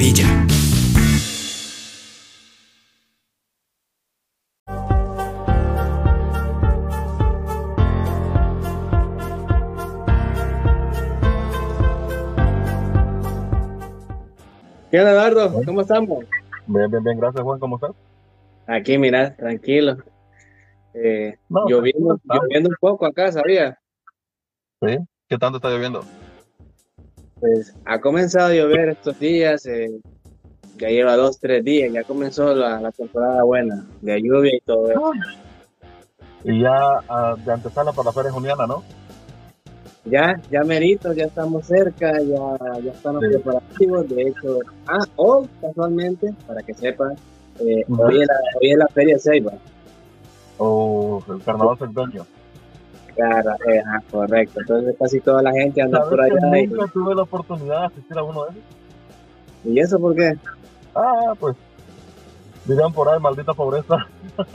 maravilla. ¿Qué onda, Eduardo? ¿Cómo estamos? Bien, bien, bien, gracias, Juan, ¿cómo estás? Aquí, mira, tranquilo. Eh, lloviendo, lloviendo un poco acá, ¿sabía? Sí, ¿qué tanto está lloviendo? Pues ha comenzado a llover estos días, eh, ya lleva dos, tres días, ya comenzó la, temporada buena, de lluvia y todo eso. Y ya uh, de antesala para la feria juniana, ¿no? Ya, ya merito, ya estamos cerca, ya, ya están los preparativos. De hecho, ah, hoy casualmente, para que sepan, eh, hoy, es la, hoy, es la, Feria Ceiba. Oh, el carnaval dueño. Claro, eh, ah, correcto. Entonces casi toda la gente anda por allá. Y... Nunca tuve la oportunidad de asistir a uno de esos. ¿Y eso por qué? Ah, pues Dirán por ahí, maldita pobreza.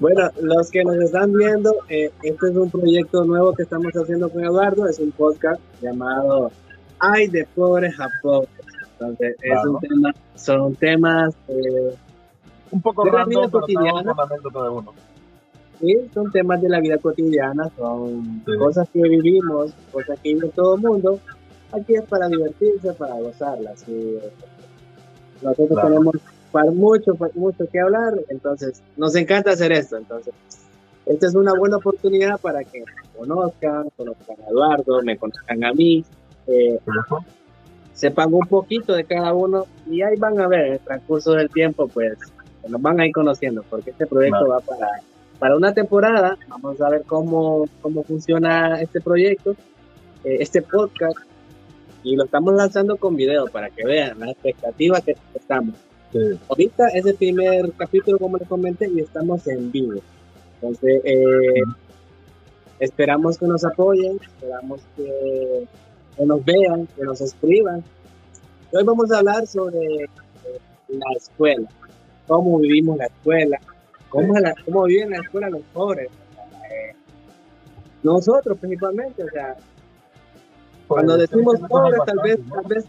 bueno, los que nos están viendo, eh, este es un proyecto nuevo que estamos haciendo con Eduardo, es un podcast llamado Ay de pobres a pobres. Entonces, es un tema, son temas eh, un poco la vida cotidiana. Sí, son temas de la vida cotidiana, son cosas que vivimos, cosas que vive todo el mundo. Aquí es para divertirse, para gozarlas. Y, nosotros tenemos para mucho, mucho que hablar, entonces nos encanta hacer esto. Entonces, esta es una buena oportunidad para que me conozcan, conozcan a Eduardo, me conozcan a mí, eh, sepan un poquito de cada uno y ahí van a ver en el transcurso del tiempo, pues nos van a ir conociendo, porque este proyecto va para, para una temporada. Vamos a ver cómo, cómo funciona este proyecto, eh, este podcast y lo estamos lanzando con video para que vean la expectativa que estamos. Ahorita es el primer capítulo, como les comenté, y estamos en vivo. Entonces, eh, esperamos que nos apoyen, esperamos que, nos vean, que nos escriban. Hoy vamos a hablar sobre eh, la escuela, cómo vivimos la escuela, cómo, la, cómo viven la escuela los pobres. Eh, nosotros principalmente, o sea, cuando decimos pobres, tal vez, tal vez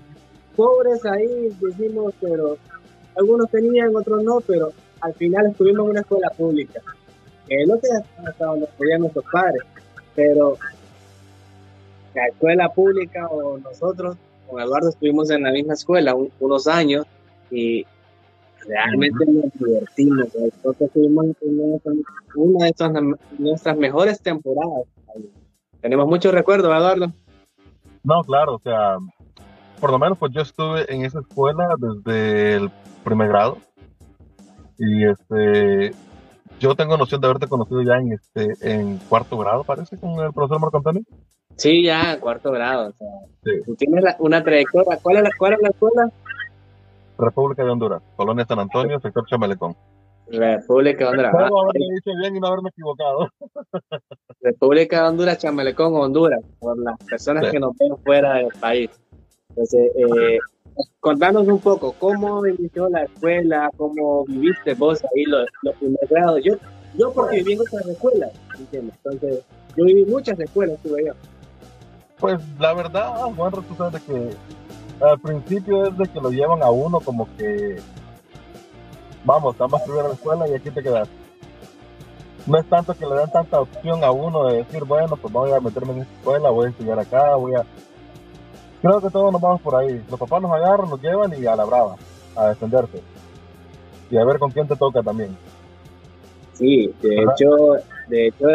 pobres ahí decimos, pero algunos tenían, otros no, pero al final estuvimos en una escuela pública, que es lo que hasta donde estudian nuestros padres, pero la escuela pública o nosotros con Eduardo estuvimos en la misma escuela unos años y realmente nos divertimos. Nosotros estuvimos en una de nuestras mejores temporadas. Tenemos muchos recuerdos, Eduardo. No, claro, o sea, por lo menos pues yo estuve en esa escuela desde el primer grado y este yo tengo noción de haberte conocido ya en este en cuarto grado parece con el profesor Marco Antonio sí ya cuarto grado o sea, tú tienes una trayectoria ¿cuál es la cuál es la escuela República de Honduras Colonia San Antonio sector Chamelecón República de Honduras Puedo haberme dicho bien y no haberme equivocado República de Honduras Chamelecón Honduras por las personas que nos ven fuera del país entonces, eh, contanos un poco, ¿cómo inició la escuela? ¿Cómo viviste vos ahí los, los primeros grados? Yo, yo porque viví en otras escuelas, ¿entiendes? Entonces, yo viví muchas escuelas, estuve yo. Pues la verdad, Juan, tú sabes que al principio es de que lo llevan a uno como que, vamos, estás más primero a la escuela y aquí te quedas. No es tanto que le dan tanta opción a uno de decir, bueno, pues voy a meterme en esta escuela, voy a estudiar acá, voy a Creo que todos nos vamos por ahí. Los papás nos agarran, nos llevan y a la brava, a defenderse. Y a ver con quién te toca también. Sí, de hecho, de hecho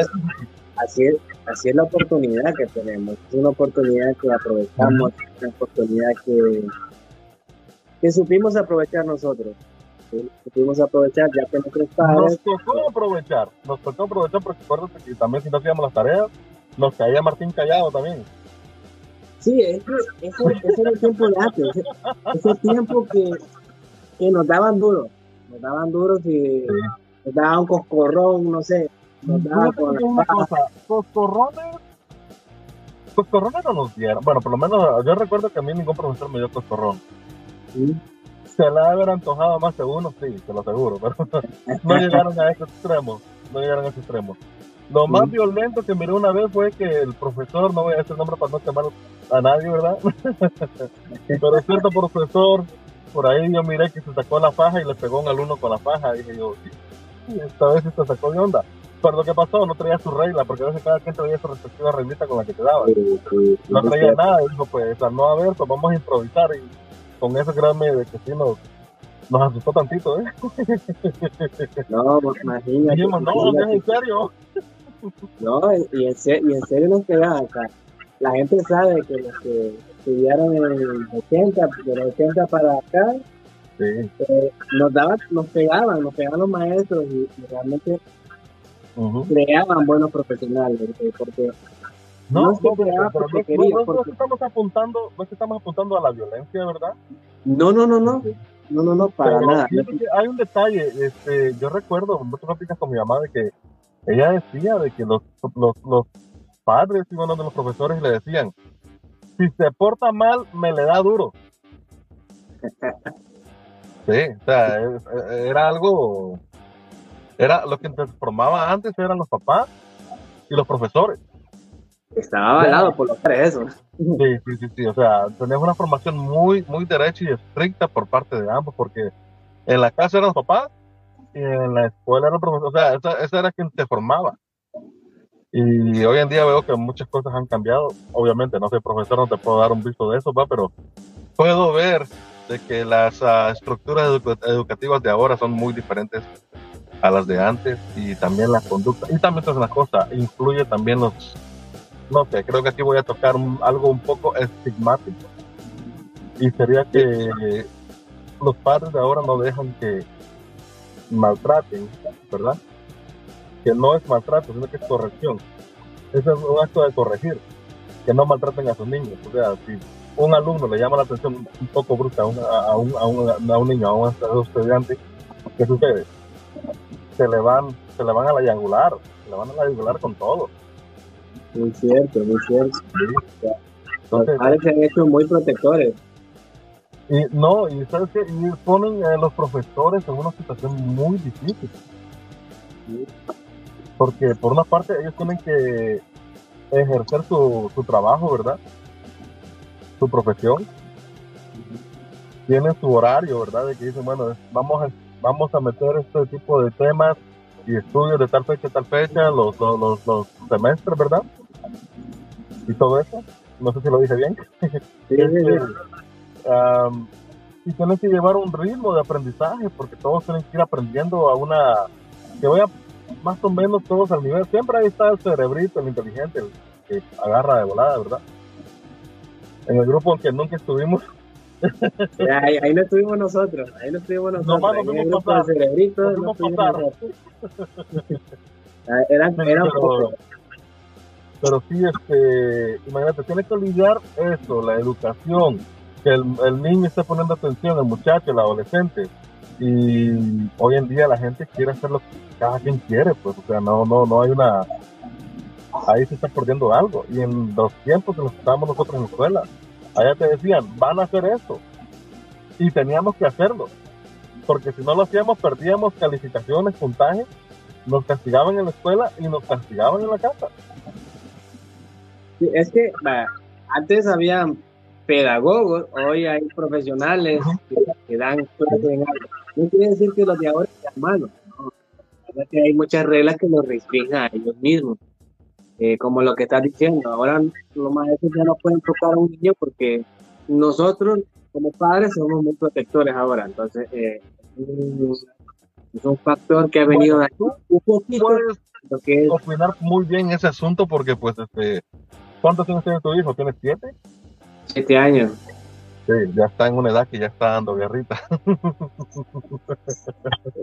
así, es, así es la oportunidad que tenemos. Es una oportunidad que aprovechamos, una oportunidad que, que supimos aprovechar nosotros. Supimos aprovechar ya que nuestros padres... Nos tocó aprovechar, nos tocó aprovechar porque acuérdate que también si no hacíamos las tareas, nos caía Martín Callado también. Sí, ese, ese, ese era el tiempo de antes, ese, tiempo que, que, nos daban duro, nos daban duros y nos daban coscorrón, no sé, daban con una cosa, coscorrones, coscorrones no nos dieron, bueno, por lo menos yo recuerdo que a mí ningún profesor me dio coscorrón. Se la haber antojado más de uno, sí, te lo aseguro, pero no llegaron a ese extremo, no llegaron a ese extremo. Lo más violento que miré una vez fue que el profesor, no voy a decir el nombre para no quemar a nadie, ¿verdad? Pero cierto, profesor, por ahí yo miré que se sacó la faja y le pegó a un alumno con la faja. Y dije yo, sí, esta vez se sacó de onda. Pero ¿qué pasó? No traía su regla, porque a veces cada quien traía su respectiva reglita con la que te daba. No traía nada, y dijo, pues, al no haber, pues vamos a improvisar. Y con eso, créanme, de que sí nos, nos asustó tantito, ¿eh? No, pues imagínate. Dijimos, no, no es en serio. No, y en, serio, y en serio nos. O sea, la gente sabe que los que estudiaron en el 80, de los 80 para acá, Sí. eh, nos daban, nos pegaban, nos pegaban los maestros y, y realmente Ujú. creaban buenos profesionales, eh, porque No, No no, se pero, creaba porque no, quería, no, no, porque- estamos apuntando, no es que estamos apuntando a la violencia, ¿verdad? no, no, no, no, no, no, no, para Pero nada. hay un detalle, este, yo recuerdo muchas pláticas con mi mamá de que ella decía de que los, los, los padres y bueno, de los profesores le decían, si se porta mal, me le da duro. Sí, o sea, eh, era algo, era lo que te formaba antes eran los papás y los profesores. Estaba avalado por los padres eso. Sí, sí, sí, sí, o sea, tenías una formación muy, muy derecha y estricta por parte de ambos, porque en la casa eran los papás y en la escuela eran los profesores, o sea, esa, esa era quien te formaba. Y hoy en día veo que muchas cosas han cambiado, obviamente, no soy profesor, no te puedo dar un visto de eso, va, pero puedo ver de que las ah, estructuras edu- educativas de ahora son muy diferentes a las de antes y también la conducta, y también es una cosa, influye también los no sé, creo que aquí voy a tocar algo un poco estigmático. Y sería que los padres de ahora no dejan que maltraten, ¿verdad? Que no es maltrato, sino que es corrección. Ese es un acto de corregir, que no maltraten a sus niños. O sea, si un alumno le llama la atención un poco brusca a un, a un, a un, a un niño, a un estudiante, ¿qué sucede? Se le van, se le van a la yangular, se le van a la yangular con todo. Muy cierto, muy cierto. ¿sí? Los Entonces, padres se han hecho muy protectores. Y no, y sabes que y ponen a los profesores en una situación muy difícil. Porque por una parte ellos tienen que ejercer su, su trabajo, ¿verdad? Su profesión. Tienen su horario, ¿verdad? De que dicen, bueno, vamos a, vamos a meter este tipo de temas y estudios de tal fecha a tal fecha, los, los, los, los semestres, ¿verdad? Y todo eso. No sé si lo dije bien. Sí, am, y tienen que llevar un ritmo de aprendizaje porque todos tienen que ir aprendiendo a una que vaya más o menos todos al nivel siempre ahí está el cerebrito el inteligente el que agarra de volada verdad en el grupo en que nunca estuvimos Ahí, ahí no estuvimos nosotros, ahí no estuvimos nosotros. Nomás nos vimos pasar. Nos no vimos pasar. Eran, pero- pero sí este imagínate tiene que lidiar eso la educación que el, el niño esté poniendo atención el muchacho el adolescente y hoy en día la gente quiere hacer lo que cada quien quiere pues o sea no no no hay una ahí se está perdiendo algo y en los tiempos en los que estábamos nosotros en la escuela allá te decían van a hacer esto y teníamos que hacerlo porque si no lo hacíamos perdíamos calificaciones puntajes nos castigaban en la escuela y nos castigaban en la casa Sí, es que antes había pedagogos, hoy hay profesionales que, que dan clases en algo. No quiere decir que los de ahora sean malos. ¿no? Hay muchas reglas que los restringen a ellos mismos. Eh, como lo que estás diciendo, ahora los maestros ya no pueden tocar a un niño porque nosotros como padres somos muy protectores ahora. Entonces, eh, es un factor que ha venido Bueno, de un poquito lo que es opinar muy bien ese asunto porque pues este ¿cuántos años tiene tu hijo? ¿Tienes siete? siete años. Sí, ya está en una edad que ya está dando guerrita.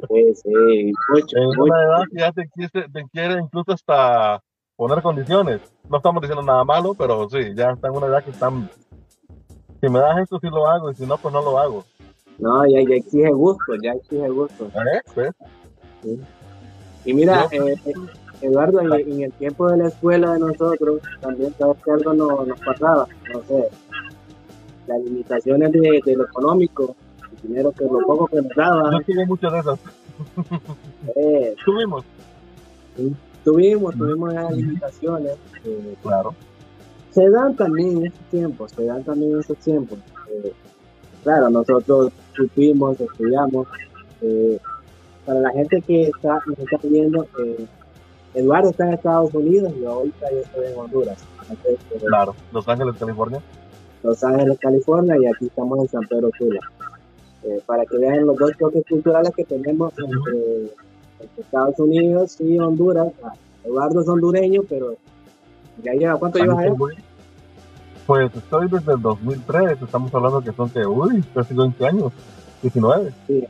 Sí, sí, mucho, En mucho. una edad que ya te quiere, te quiere incluso hasta poner condiciones. No estamos diciendo nada malo, pero sí, ya está en una edad que están... Si me das esto, sí lo hago, y si no, pues no lo hago. No, ya, ya exige gusto, ya exige gusto. ¿Eh? ¿Ves? Y mira, Yo- eh, eh, Eduardo, en, en el tiempo de la escuela de nosotros, también sabes que algo no- nos pasaba, no sé, las limitaciones de, de lo económico, el dinero que lo poco que nos Yo daban, tuve muchas de esas. eh, Tuvimos. Tuvimos, tuvimos esas limitaciones, eh, Claro. se dan también en estos tiempos, se dan también en estos tiempos. Eh, claro, nosotros supimos, estudiamos. Eh, para la gente que está, nos está viendo, Eduardo está en Estados Unidos y ahorita yo estoy en Honduras. claro, Los Ángeles, California. Los Ángeles, California y aquí estamos en San Pedro Sula. para que vean los dos choques culturales que tenemos entre, Estados Unidos y Honduras. Ah, Eduardo es hondureño, pero ya lleva, ¿cuánto llevas allá? Pues estoy desde el 2003, estamos hablando que son que, uy, casi 20 años, 19. Sí,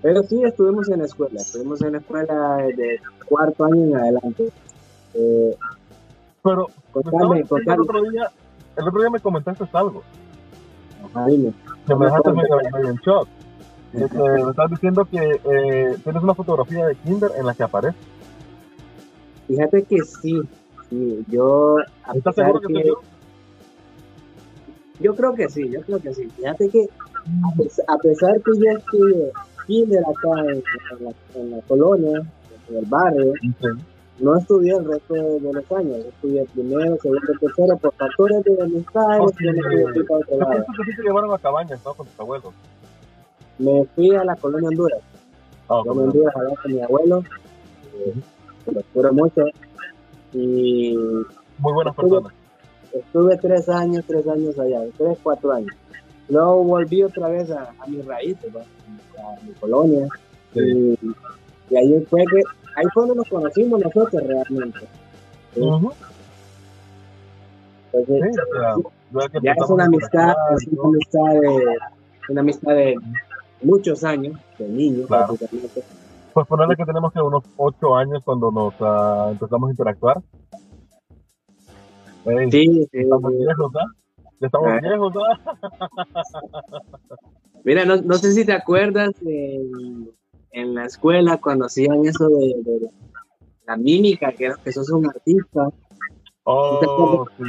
pero sí estuvimos en la escuela, estuvimos en la escuela de cuarto año en adelante. Eh, pero, contame, El, otro día, el otro día me comentaste algo. Ajá, dime. Que me dejaste medio, en shock. Este, me estás diciendo que eh, tienes una fotografía de Kinder en la que aparece. Fíjate que sí, sí, yo... ¿Estás seguro que, que yo creo que sí, yo creo que sí. Fíjate que a pesar que yo estuve kinder acá en, en, la, colonia, en el barrio, no estudié el resto de, los años. Estudié primero, segundo, tercero, por factores de amistad. Oh, yo a otro lado. te llevaron a cabañas, ¿no? Con tus abuelos. Me fui a la colonia Honduras. Oh, yo me Honduras a con mi abuelo. Eh, lo quiero mucho. Y. Muy buenas personas Estuve tres años, tres años allá, tres, cuatro años. Luego volví otra vez a, a mis raíces, a mi colonia. Y, ahí fue que, ahí fue donde nos conocimos nosotros realmente. Entonces, ya es una amistad, es una amistad de, una amistad de muchos años, de niños, Pues ponerle que tenemos que unos ocho años cuando nos uh, empezamos a interactuar sí, estamos viejos, ¿ah? Estamos ah. viejos, Mira, no, no, sé si te acuerdas en, en la escuela cuando hacían eso de, de la mímica, que, que sos un artista. Oh, sí.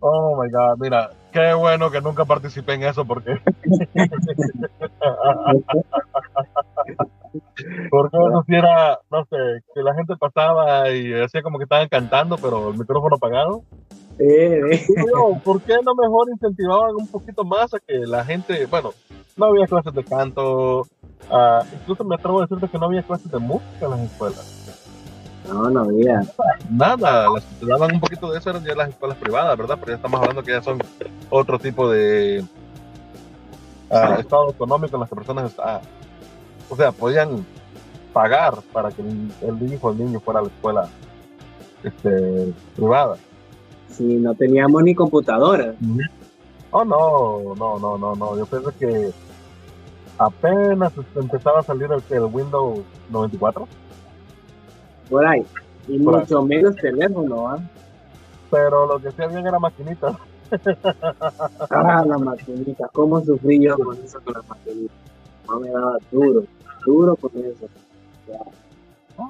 Oh my God, mira, qué bueno que nunca participé en eso porque. porque eso sí era, no sé, que la gente pasaba y hacía como que estaban cantando, pero el micrófono apagado. Eh, ¿Por qué no mejor incentivaban un poquito más a que la gente, bueno, no había clases de canto, uh, incluso me atrevo a decirte que no había clases de música en las escuelas. No, no había. Nada, las que daban un poquito de eso eran ya las escuelas privadas, ¿verdad? Pero ya estamos hablando que ya son otro tipo de uh, estado económico en las que personas, uh, o sea, podían pagar para que el, hijo o el niño fuera a la escuela este, privada. Sí, no teníamos ni computadora. Oh, no, no, no, no, no. Yo pienso que apenas empezaba a salir el, el Windows 94 por ahí. Y mucho menos teléfono, ¿ah? Pero lo que sí había era maquinita. ah, la maquinita. ¿Cómo sufrí yo con eso con la maquinita? No me daba duro, duro con eso.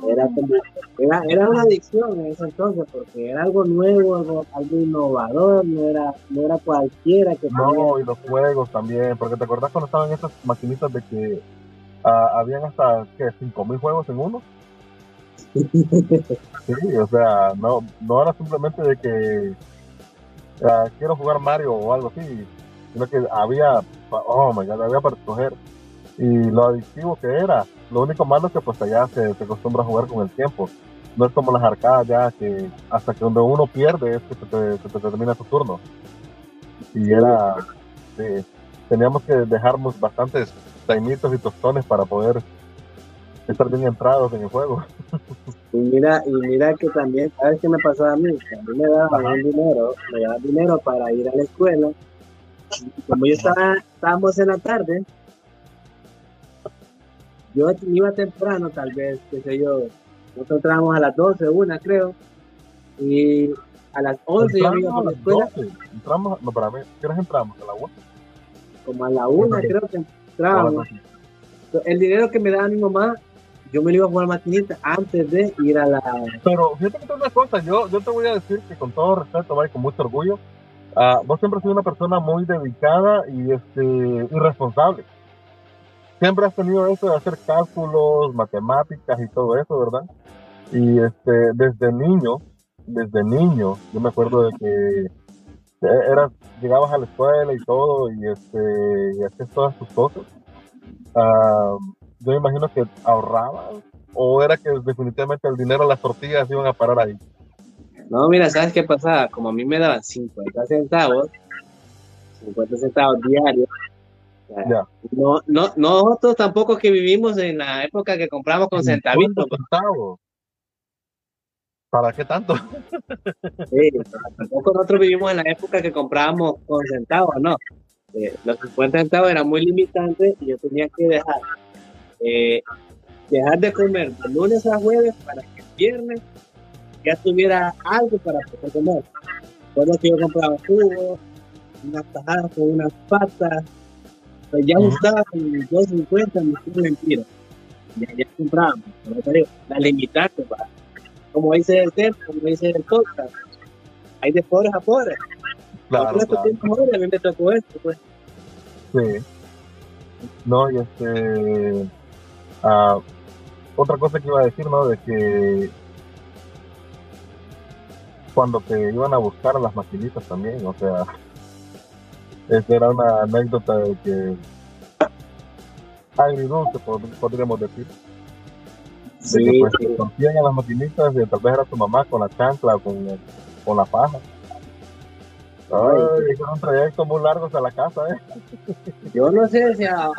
era, como, era, era una adicción en ese entonces porque era algo nuevo, algo, algo innovador, no era, no era cualquiera que No, y los juegos también, porque te acordás cuando estaban esas maquinitas de que uh, habían hasta, ¿qué? ¿5.000 juegos en uno? Sí, o sea, no, no era simplemente de que quiero jugar Mario o algo así, sino que había, oh my god, había para escoger. Y lo adictivo que era, lo único malo es que pues allá se, se acostumbra a jugar con el tiempo. No es como las arcadas ya que hasta que donde uno pierde es que se te, termina su turno. Y era, teníamos que dejarnos bastantes taimitos y tostones para poder estar bien entrados en el juego. Y mira, y mira que también, ¿sabes qué me pasaba a mí? A mí me daban dinero, me daban dinero para ir a la escuela. como yo estaba, estábamos en la tarde, yo iba temprano, tal vez, qué sé yo, nosotros entramos a las 12, una creo, y a las 11 yo iba a la escuela. Entramos, no, para mí, ¿qué hora entramos? ¿A la 1? Como a la 1 creo que entrábamos. El dinero que me daba mi mamá yo me lo iba a jugar maquinita antes de ir a la. Pero fíjate que una cosa, yo, yo te voy a decir que con todo respeto, y con mucho orgullo, uh, vos siempre has sido una persona muy dedicada y este irresponsable. Siempre has tenido eso de hacer cálculos, matemáticas y todo eso, ¿verdad? Y este, desde niño, desde niño, yo me acuerdo de que e, era, llegabas a la escuela y todo y, este, y hacías todas tus cosas. Ah, yo me imagino que ahorrabas o era que definitivamente el dinero, las tortillas iban a parar ahí. No, mira, ¿sabes qué pasaba? Como a mí me daban 50 centavos, 50 centavos diarios, no, no, nosotros tampoco que vivimos en la época que compramos con centavitos. Centavos. ¿Para qué tanto? Sí, tampoco nosotros vivimos en la época que comprábamos con centavos, ¿no? Eh, los 50 centavos eran muy limitantes y yo tenía que dejar eh, dejar de comer de lunes a jueves para que el viernes ya tuviera algo para poder comer. Todo que yo compraba jugo, unas tajadas con unas patas, pues ya gustaban uh 250, me fue mentira. Ya, ya comprábamos, la limitante, para, como dice el tema, como dice el podcast, hay de pobres a pobres. Claro, claro. a mí me tocó esto, pues. Sí. No, y este. Uh, otra cosa que iba a decir, ¿no? De que cuando te iban a buscar a las maquinitas también, o sea, esa era una anécdota de que agridulce, podríamos decir. De que pues te confían a las maquinitas y tal vez era tu mamá con la chancla o con, con la paja. Ay, es un trayecto muy largo hasta la casa, ¿eh? Yo no sé si a,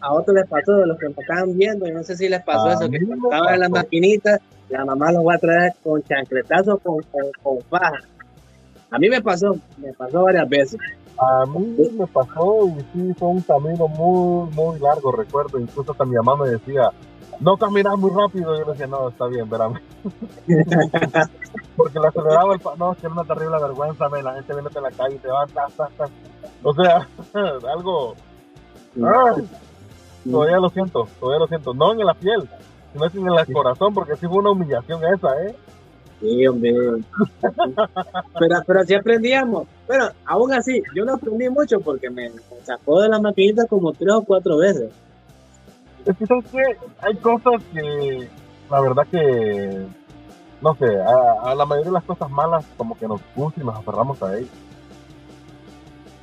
a, otros les pasó, de los que me estaban viendo, yo no sé si les pasó eso, que estaban en las maquinitas, la mamá los va a traer con chancletazo con, con, con faja. A mí me pasó, me pasó varias veces. A mí me pasó y sí fue un camino muy, muy largo, recuerdo. Incluso hasta mi mamá me decía, no caminas muy rápido. Yo le decía, no, está bien, verán. Porque le aceleraba el No, es que era una terrible vergüenza, la gente viene de la calle y te va, ta, ta, ta. O sea, algo. todavía lo siento, todavía lo siento. No en la piel, sino en el corazón, porque sí fue una humillación esa, ¿eh? Sí, hombre. pero, pero así aprendíamos. Pero aún así, yo no aprendí mucho porque me sacó de la maquinita como tres o cuatro veces. Es que, ¿sabes qué? Hay cosas que, la verdad que, no sé, a, la mayoría de las cosas malas como que nos gusta y nos aferramos a ellas.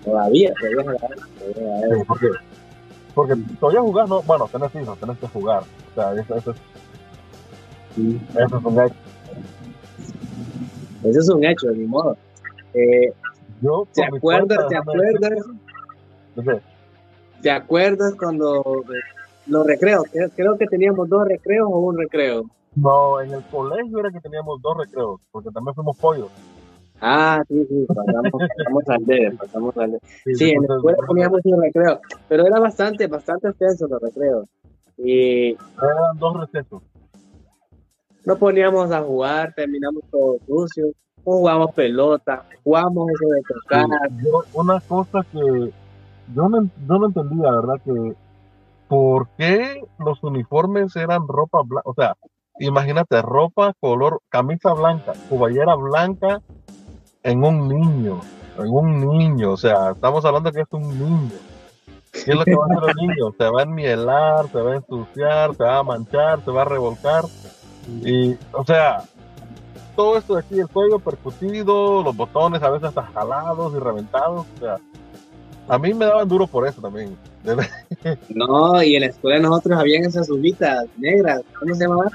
Todavía, todavía, sí, porque, porque todavía jugar, no, bueno, tenés hijos, tenés que jugar. O sea, eso, eso, es, eso es un hecho. Eso es un hecho, de mi modo. Eh, Yo, ¿Te acuerdas? ¿Te acuerdas? No sé. ¿Te acuerdas cuando los recreos, creo que teníamos dos recreos o un recreo. No, en el colegio era que teníamos dos recreos, porque también fuimos pollos. Ah, sí, sí, pasamos, pasamos al D, pasamos al D. Sí, en la escuela teníamos un recreo, pero era bastante, bastante extenso los recreos. Y eran dos recesos. Nos poníamos a jugar, terminamos todo sucio, jugamos pelota, jugamos eso de tocar. una cosa que yo no, yo no entendía, ¿verdad? Que ¿por qué los uniformes eran ropa blanca? O sea, imagínate, ropa color, camisa blanca, cuballera blanca en un niño, en un niño, o sea, estamos hablando que es un niño. ¿Qué es lo que va a hacer? Se va a enmielar, se va a ensuciar, se va a manchar, se va a revolcar. Y, o sea, todo esto de aquí, el cuello percutido, los botones a veces hasta jalados y reventados, o sea, a mí me daban duro por eso también. No, y en la escuela nosotros habían esas uvitas negras, ¿cómo se llamaban?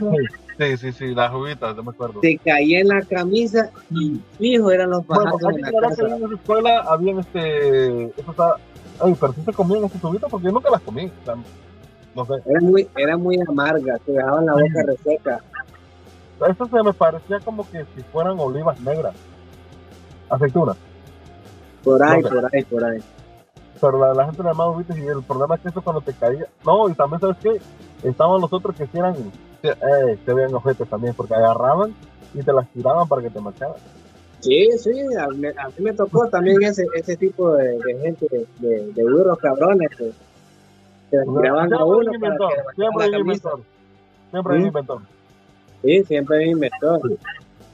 Sí, sí, sí, las uvitas, yo me acuerdo. Se caía en la camisa y fijo eran los bajados bueno, en la casa. En esa escuela habían este, eso está, ay, pero sí se comían esas uvitas porque yo nunca las comí, no sé. Era muy, era muy amarga, se dejaban la boca reseca. Eso se me parecía como que si fueran olivas negras, aceitunas. Por ahí, por ahí, por ahí pero la, gente le llamaba uvitas y el problema es que eso cuando te caía, no, y también sabes que estaban los otros que hicieran, eh, que veían objetos también, porque agarraban y te las tiraban para que te marcharan. Sí, sí, a, mí me tocó también ese, ese tipo de, gente, de, de, burros cabrones que, que tiraban a uno. siempre hay un inventor. Siempre hay un inventor. Sí, siempre hay un inventor.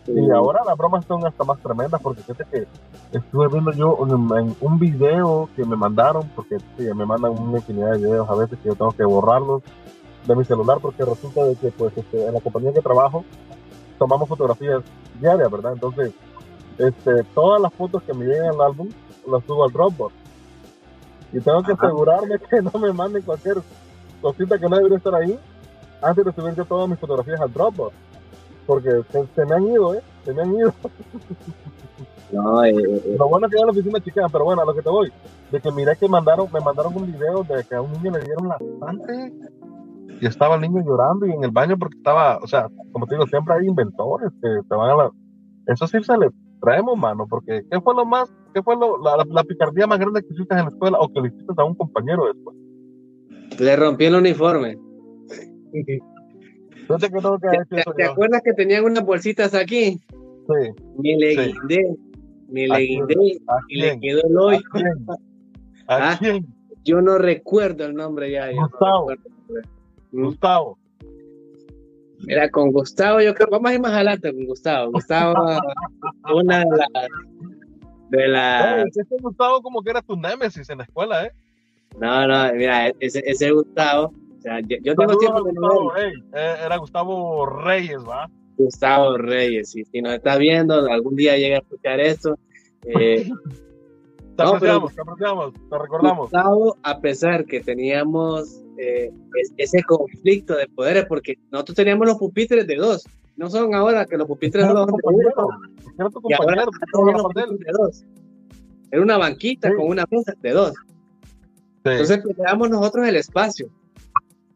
Y ahora las bromas son hasta más tremendas porque fíjate que estuve viendo yo en, un video que me mandaron, porque me mandan una infinidad de videos a veces que yo tengo que borrarlos de mi celular porque resulta de que pues este, en la compañía que trabajo tomamos fotografías diarias, ¿verdad? Entonces este, todas las fotos que me llegan al álbum las subo al Dropbox. Y tengo que asegurarme que no me manden cualquier cosita que no debería estar ahí antes de subir yo todas mis fotografías al Dropbox. Porque se, me han ido, ¿eh? Se me han ido. No, eh, eh, eh. Lo bueno es que ya la oficina chica, pero bueno, a lo que te voy. De que miré que mandaron, me mandaron un video de que a un niño le dieron la sangre y estaba el niño llorando y en el baño porque estaba, o sea, como te digo, siempre hay inventores que te van a la... Eso sí se le traemos, mano, porque ¿qué fue lo más, qué fue lo, la, picardía más grande que hiciste en la escuela o que le hiciste a un compañero después? Le rompí el uniforme. ¿Te, acuerdas que tenían unas bolsitas aquí? Sí. Me le guindé, me le guindé y le quedó el hoyo. ¿A quién? ¿Ah? Yo no recuerdo el nombre ya. Gustavo. Gustavo. Mira, con Gustavo, yo creo, vamos a ir más adelante con Gustavo. Gustavo, una de las. De la... ese Gustavo como que era tu némesis en la escuela, ¿eh? No, no, mira, ese, ese Gustavo, o sea, yo, tengo tiempo de Gustavo, eh, Era Gustavo Reyes, ¿va? Gustavo Reyes, y si nos está viendo, algún día llega a escuchar esto. Eh, te apreciamos, te apreciamos, te recordamos. Gustavo, a pesar que teníamos eh, ese conflicto de poderes, porque nosotros teníamos los pupitres de dos, no son ahora que los pupitres son de dos. Era una banquita con una mesa de dos. Entonces creamos nosotros el espacio.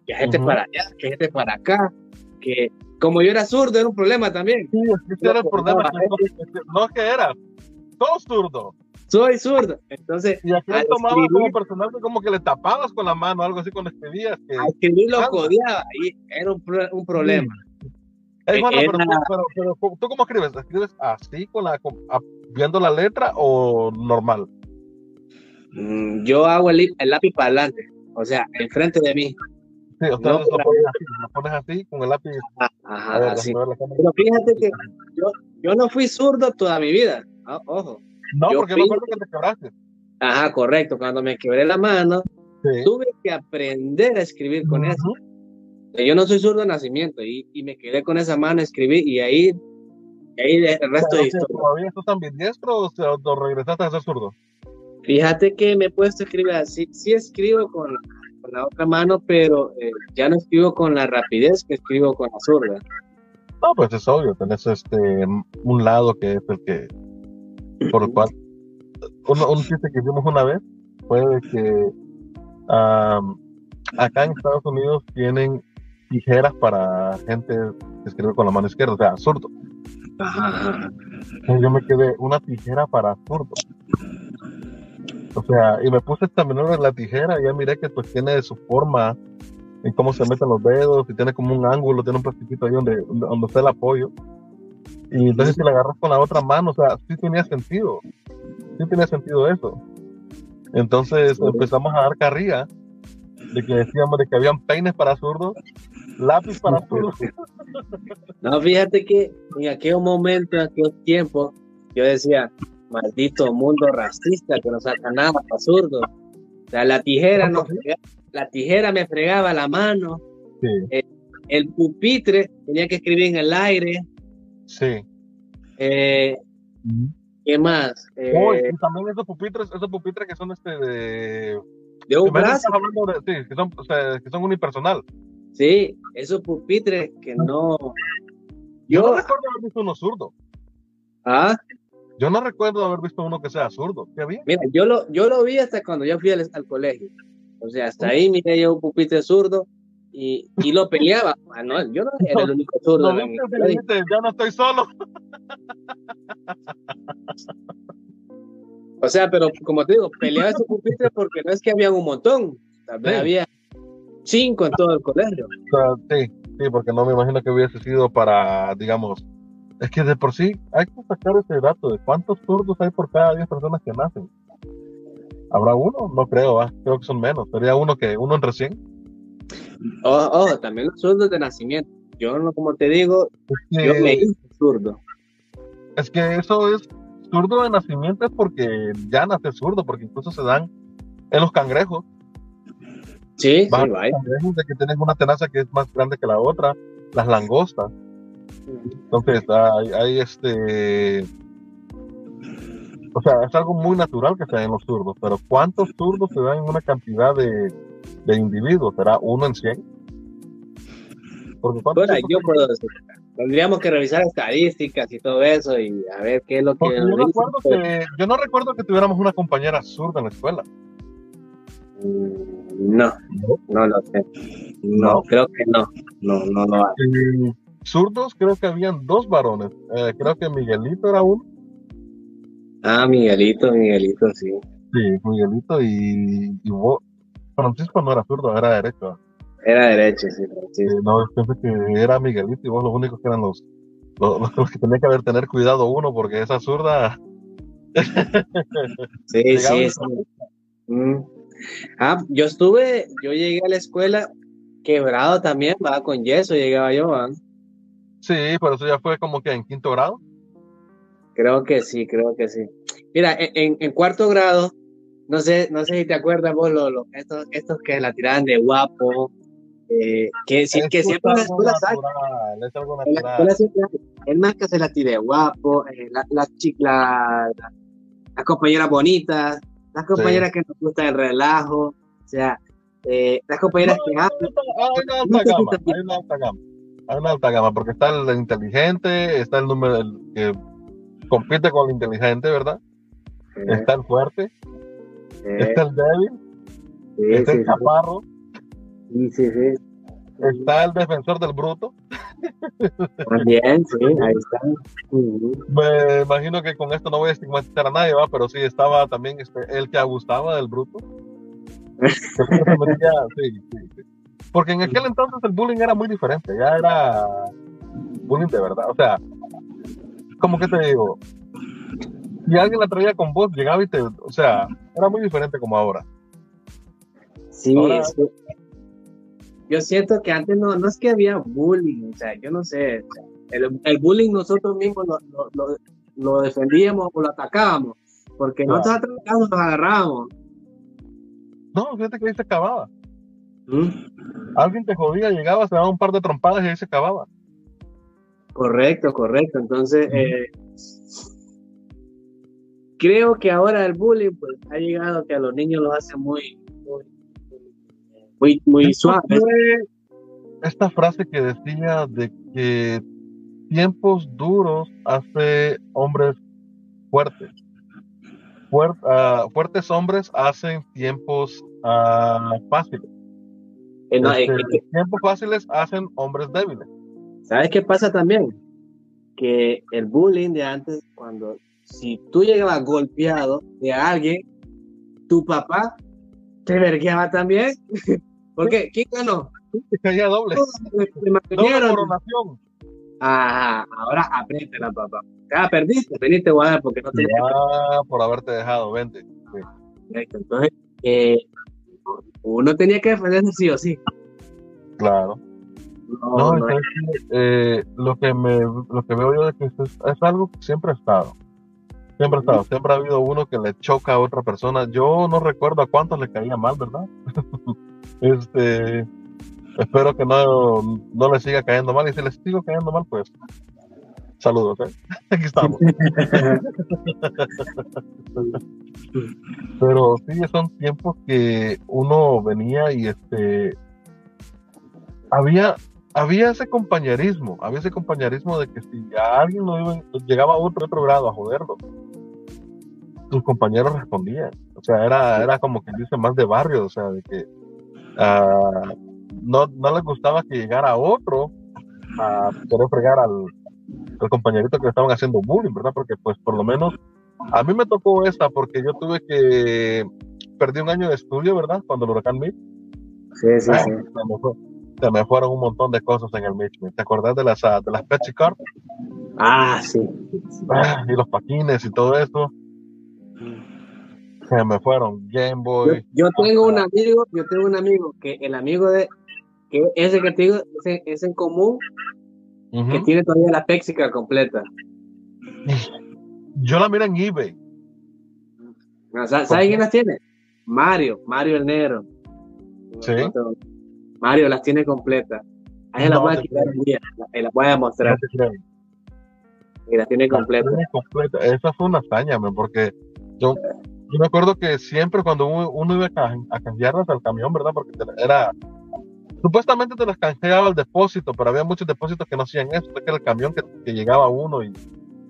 Que gente para allá, que gente para acá, que como yo era zurdo era un problema también. Sí, era el problema. No es que era, todo zurdo soy zurdo. Entonces, y aquí tomaba como personal como que le tapabas con la mano, algo así cuando escribías. Que... A escribir lo codiaba y era un, un problema. Eh, bueno, pero, pero, tú cómo escribes? ¿Escribes así con la viendo la letra o normal? Mm, yo hago el, el, lápiz para adelante, o sea, enfrente de mí. Sí, o sea, lo, pones así, lo pones así con el lápiz. Ajá, así. Pero fíjate que yo, yo no fui zurdo toda mi vida, ojo. No, porque me acuerdo que te quebraste. Ajá, correcto. Cuando me quebré la mano, tuve que aprender a escribir con eso. Yo no soy zurdo de nacimiento y, y, me quedé con esa mano, escribí y ahí, ahí el resto de historia. ¿Todavía estás también diestro o, o regresaste a ser zurdo? Fíjate que me he puesto a escribir así. Sí escribo con, con la otra mano, pero eh, ya no escribo con la rapidez que escribo con la zurda. No, pues es obvio, tenés este, un lado que es el que por el cual un, un chiste que hicimos una vez fue de que acá en Estados Unidos tienen tijeras para gente que escribe con la mano izquierda, o sea, zurdo. Yo me quedé una tijera para zurdo. O sea, y me puse también en la tijera y ya miré que pues tiene su forma en cómo se meten los dedos y tiene como un ángulo, tiene un plastiquito ahí donde, donde está el apoyo. Y entonces si la agarras con la otra mano, o sea, sí tenía sentido. Sí tenía sentido eso. Entonces empezamos a dar carrilla de que decíamos de que habían peines para zurdos, lápiz para zurdos. No, fíjate que en aquel momento, en aquel tiempo, yo decía, maldito mundo racista que no saca nada para zurdos. O sea, la tijera, no, la tijera me fregaba la mano. Eh, el pupitre tenía que escribir en el aire. Sí. Eh, ¿Qué más? Eh, y también esos pupitres, esos pupitres que son este de. De un brazo. sí, que son, o sea, que son unipersonal. Sí, esos pupitres que no. Yo, no recuerdo haber visto uno zurdo. ¿Ah? Yo no recuerdo haber visto uno que sea zurdo. ¿Qué había? Mira, yo lo, yo lo vi hasta cuando yo fui al, al colegio. O sea, hasta ahí miré yo un pupitre zurdo y, y lo peleaba. Ah, no, yo no era el único zurdo. No, ya no estoy solo. O sea, pero como te digo, peleaba ese pupitre porque no es que había un montón, también había cinco en todo el colegio. sí, sí, porque no me imagino que hubiese sido para, digamos, es que de por sí hay que sacar ese dato de cuántos zurdos hay por cada 10 personas que nacen. ¿Habrá uno? No creo, creo que son menos. Sería uno que uno en recién. Oh, también los zurdos de nacimiento. Yo, no, como te digo, yo me hice zurdo. Es que eso es zurdo de nacimiento es porque ya nace zurdo, porque incluso se dan en los cangrejos. Sí, sí, cangrejos de que tienes una tenaza que es más grande que la otra, las langostas. Entonces, hay, hay este o sea, es algo muy natural que se den los zurdos, pero ¿cuántos zurdos se dan en una cantidad de, de individuos? ¿Será uno en 100? Porque bueno, yo puedo decir, tendríamos que revisar estadísticas y todo eso y a ver qué es lo que... Yo, recuerdo que yo no recuerdo que tuviéramos una compañera zurda en la escuela. Mm, no, no lo sé. No, creo que no. No, no lo hay. Zurdos creo que habían dos varones. Eh, creo que Miguelito era uno. Ah, Miguelito, Miguelito, sí. Sí, Miguelito y, y vos. Francisco no era zurdo, era derecho. Era derecho, sí. sí. no, pensé que era Miguelito y vos los únicos que eran los, los, que tenía que haber tener cuidado uno, porque esa zurda. sí, sí, sí. Mm. Ah, yo estuve, yo llegué a la escuela quebrado también, va con yeso, llegaba yo, Sí, pero eso ya fue como que en quinto grado. Creo que sí, creo que sí. Mira, en, en cuarto grado, no sé, no sé si te acuerdas vos, lo, estos, estos que la tiraban de guapo, eh, que, siempre en la escuela la el más que se la tire guapo, eh, la, la, la, las compañeras bonitas, las compañeras que nos gusta el relajo, o sea, eh, las compañeras que Hay una alta gama, hay una alta gama. Hay una alta gama, porque está el inteligente, está el número el que compite con el inteligente, ¿verdad? Está el fuerte, está el débil, está el chaparro. Sí, sí, sí. Está el defensor del bruto. También, sí, ahí está. Me imagino que con esto no voy a estigmatizar a nadie, ¿va? pero sí estaba también este, el que gustaba del bruto. Porque en aquel entonces el bullying era muy diferente, ya era bullying de verdad. O sea, como que te digo, si alguien la traía con vos, llegaba y te. O sea, era muy diferente como ahora. Sí, yo siento que antes no, no es que había bullying, o sea, yo no sé. el, el, bullying nosotros mismos lo, lo, lo, defendíamos o lo atacábamos, porque nosotros atacábamos nos agarrábamos. No, fíjate que ahí se acababa. ¿Mm? Alguien te jodía, llegaba, se daba un par de trompadas y ahí se acababa. Correcto, correcto. Entonces, eh, creo que ahora el bullying pues, ha llegado que a los niños los hace muy, muy, muy, suave. Esta frase que decía de que tiempos duros hace hombres fuertes. Ah, fuertes hombres hacen tiempos uh, fáciles. Eh, este, tiempos fáciles hacen hombres débiles. ¿Sabes qué pasa también? Que el bullying de antes, cuando si tú llegabas golpeado de alguien, tu papá te vergueaba también. Porque, ¿quién ganó? Te caía doble. doble coronación. Ajá, ahora la papá. Ah, perdiste, veniste guardar porque no te. Ah, por haberte dejado, vente. Entonces, eh, uno tenía que defenderse sí o sí. Claro. No, no, eh, lo que me lo que veo yo es que es, es, algo que siempre ha estado. Siempre ha estado. Siempre ha habido uno que le choca a otra persona. Yo no recuerdo a cuántos le caía mal, ¿verdad? este espero que no, no le siga cayendo mal. Y si le sigo cayendo mal, pues saludos. ¿eh? Aquí estamos. Pero sí, son tiempos que uno venía y este había había ese compañerismo, había ese compañerismo de que si a alguien no iba, llegaba a otro, otro grado a joderlo, sus compañeros respondían. O sea, era, era como que dice más de barrio, o sea, de que uh, no, no les gustaba que llegara otro a querer fregar al, al compañerito que le estaban haciendo bullying, ¿verdad? Porque pues por lo menos a mí me tocó esta porque yo tuve que perdí un año de estudio, ¿verdad? Cuando el huracán Mitch. Sí, sí, sí. Se me, fueron un montón de cosas en el Mitch. ¿Te acordás de las, de las Pepsi Card? Ah, sí. Ah, y los paquines y todo eso. Se me fueron Game Boy. Yo, tengo un amigo, yo tengo un amigo que el amigo de que ese que te digo es, en común que tiene todavía la Pexica completa. Yo la miro en eBay. ¿Sabes quién las tiene? Mario, Mario el negro. Sí. Mario las tiene completas. Ahí no, la voy a quitar un día, la, voy a mostrar. y las tiene completas. Completa. Esa fue una hazaña, porque Yo, yo me acuerdo que siempre cuando uno, iba a, a cambiarlas al camión, ¿verdad? Porque era supuestamente te las canjeaba al depósito, pero había muchos depósitos que no hacían eso, que era el camión que, llegaba uno y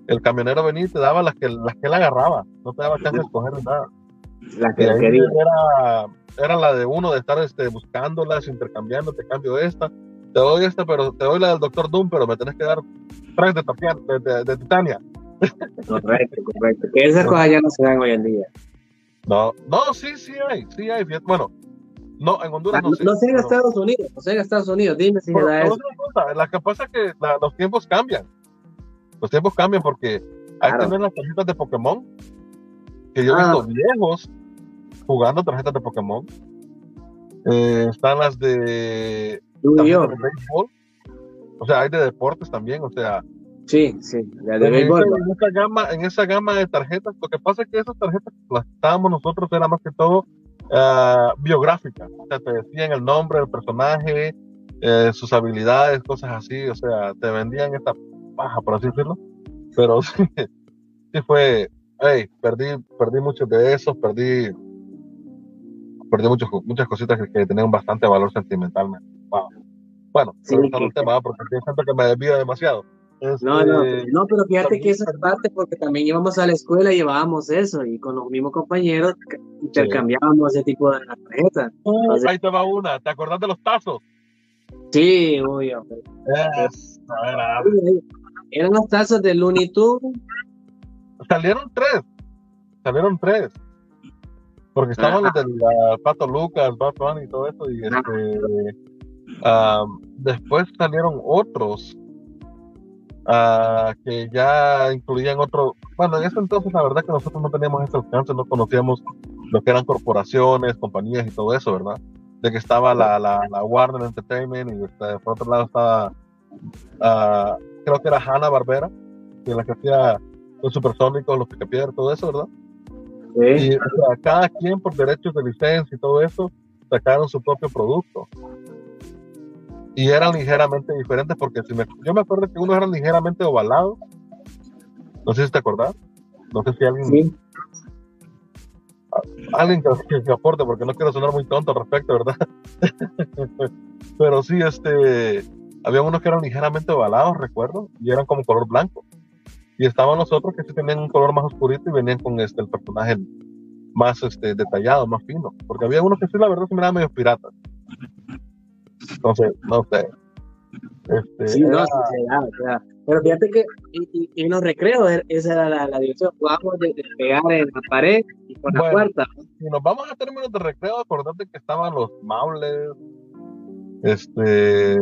el camionero venía y te daba las que, las que él agarraba, no te daba chance de escoger nada. La que quería. Era, era la de uno de estar este, buscándolas, intercambiando, te cambio esta, te doy esta, pero te doy la del Doctor Doom, pero me tenés que dar tres de, de, de, Titania. Correcto, correcto. Que esas cosas ya no se dan hoy en día. No, no, sí, sí hay, sí hay. Bueno, no, en Honduras no, no, no sé en Estados Unidos, no sé en Estados Unidos, dime si da eso. La que pasa es que los tiempos cambian. Los tiempos cambian porque hay también las tarjetas de Pokémon, que yo he visto ah. viejos jugando tarjetas de Pokémon. Eh, están las de, béisbol. O sea, hay de deportes también, o sea. Sí, sí, de béisbol. En esa, gama, en esa gama de tarjetas, lo que pasa es que esas tarjetas las estábamos nosotros, era más que todo uh, biográfica. O sea, te decían el nombre del personaje, eh, sus habilidades, cosas así. O sea, te vendían esta paja, por así decirlo. Pero sí, sí fue, hey, perdí, perdí muchos de esos, perdí, perdí muchos, muchas cositas que, tenían bastante valor sentimentalmente. Bueno, sí, es tema, porque siento que me desvío demasiado. No, no, este, no, pero fíjate que eso es parte porque también íbamos a la escuela y llevábamos eso y con los mismos compañeros intercambiábamos ese tipo de tarjetas. ahí te va una, ¿te acordás de los tazos? Sí, obvio. Eran los tazos de Looney Tunes. Salieron tres, salieron tres. Porque estaban los del Pato Lucas, Bad y todo eso y este, después salieron otros que ya incluían otro, bueno, en ese entonces la verdad que nosotros no teníamos ese alcance, no conocíamos lo que eran corporaciones, compañías y todo eso, ¿verdad? De que estaba la, la, la Warner Entertainment y este, por otro lado estaba, uh, creo que era Hanna Barbera, que la que hacía los supersónicos, los picapiedras, todo eso, ¿verdad? Sí. Y cada quien por derechos de licencia y todo eso sacaron su propio producto y eran ligeramente diferentes porque si me, yo me acuerdo que unos eran ligeramente ovalados. No sé si te acordás. No sé si alguien. Sí. Alguien que, que, aporte, porque no quiero sonar muy tonto al respecto, ¿verdad? Pero sí, este. Había unos que eran ligeramente ovalados, recuerdo, y eran como color blanco. Y estaban los otros que sí tenían un color más oscurito y venían con este, el personaje más este, detallado, más fino. Porque había unos que sí, la verdad, se miraban medio piratas. Entonces, no sé. Este, sí, no, Pero fíjate que en los recreos er, esa era la, la dirección. Jugábamos de, pegar en la pared y con la puerta. Si nos vamos a términos de recreo, acordate que estaban los maules, este,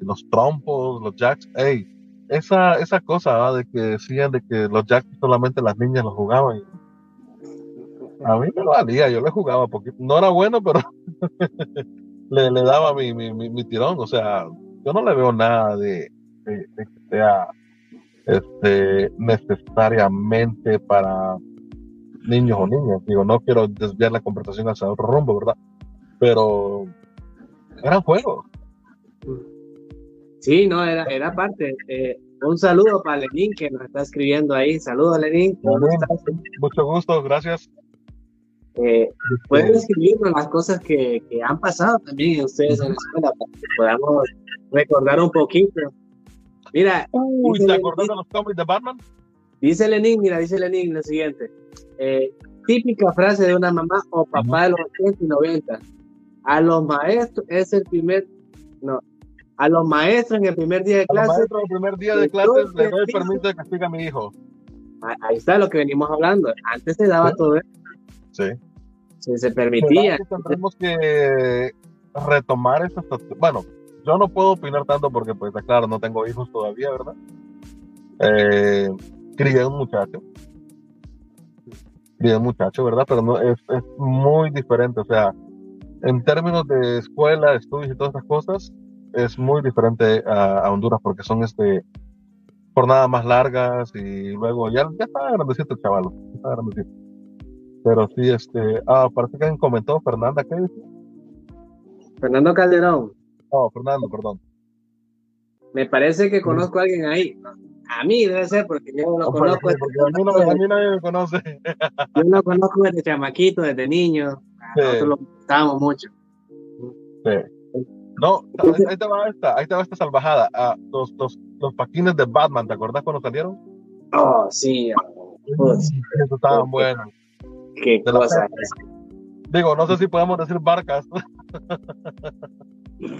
los trompos, los jacks. Ey, esa, esa cosa de que decían de que los jacks solamente las niñas los jugaban. A mí me lo valía, yo le jugaba poquito. No era bueno, pero le, le daba mi, mi, mi, tirón. O sea, yo no le veo nada de, de, que sea este, necesariamente para niños o niñas. Digo, no quiero desviar la conversación hacia otro rumbo, ¿verdad? Pero eran juegos. Sí, no, era, era parte. Eh, un saludo para Lenín que nos está escribiendo ahí. Saludos, Lenín. Mucho gusto, gracias. Eh, pueden escribirnos las cosas que, que, han pasado también ustedes en la escuela para que podamos recordar un poquito. Mira, Uy, ¿te acordás de los cómics de Batman? Dice Lenin, mira, dice Lenin lo siguiente. Eh, típica frase de una mamá o papá de los 80 y 90. A los maestros es el primer, no, a los maestros en el primer día de clase. A los maestros el primer día de clase le doy permiso de castigar a mi hijo. Ahí está lo que venimos hablando. Antes se daba todo eso. Sí se permitía. Tenemos que retomar esas. Bueno, yo no puedo opinar tanto porque, pues, claro, no tengo hijos todavía, ¿verdad? Eh, crié un muchacho. Crié un muchacho, ¿verdad? Pero no, es, es muy diferente. O sea, en términos de escuela, estudios y todas esas cosas, es muy diferente a, Honduras porque son este jornadas más largas y luego ya, ya está grandecito el chaval, está grandecito. Pero sí, este, ah, parece que alguien comentó, Fernanda, ¿qué dice? Fernando Calderón. Oh, Fernando, perdón. Me parece que conozco a alguien ahí. A mí debe ser porque yo no pues, conozco. sí, porque a mí, no, a mí nadie me conoce. Yo lo conozco desde chamaquito, desde niño. Sí. Nosotros lo gustábamos mucho. Sí. No, ahí, te va esta, ahí te va esta salvajada. Ah, los, los, los paquines de Batman, ¿te acordás cuando salieron? Oh, sí. oh, pues, Eso estaban buenos. Qué De la cosa. Digo, no sé si podemos decir barcas.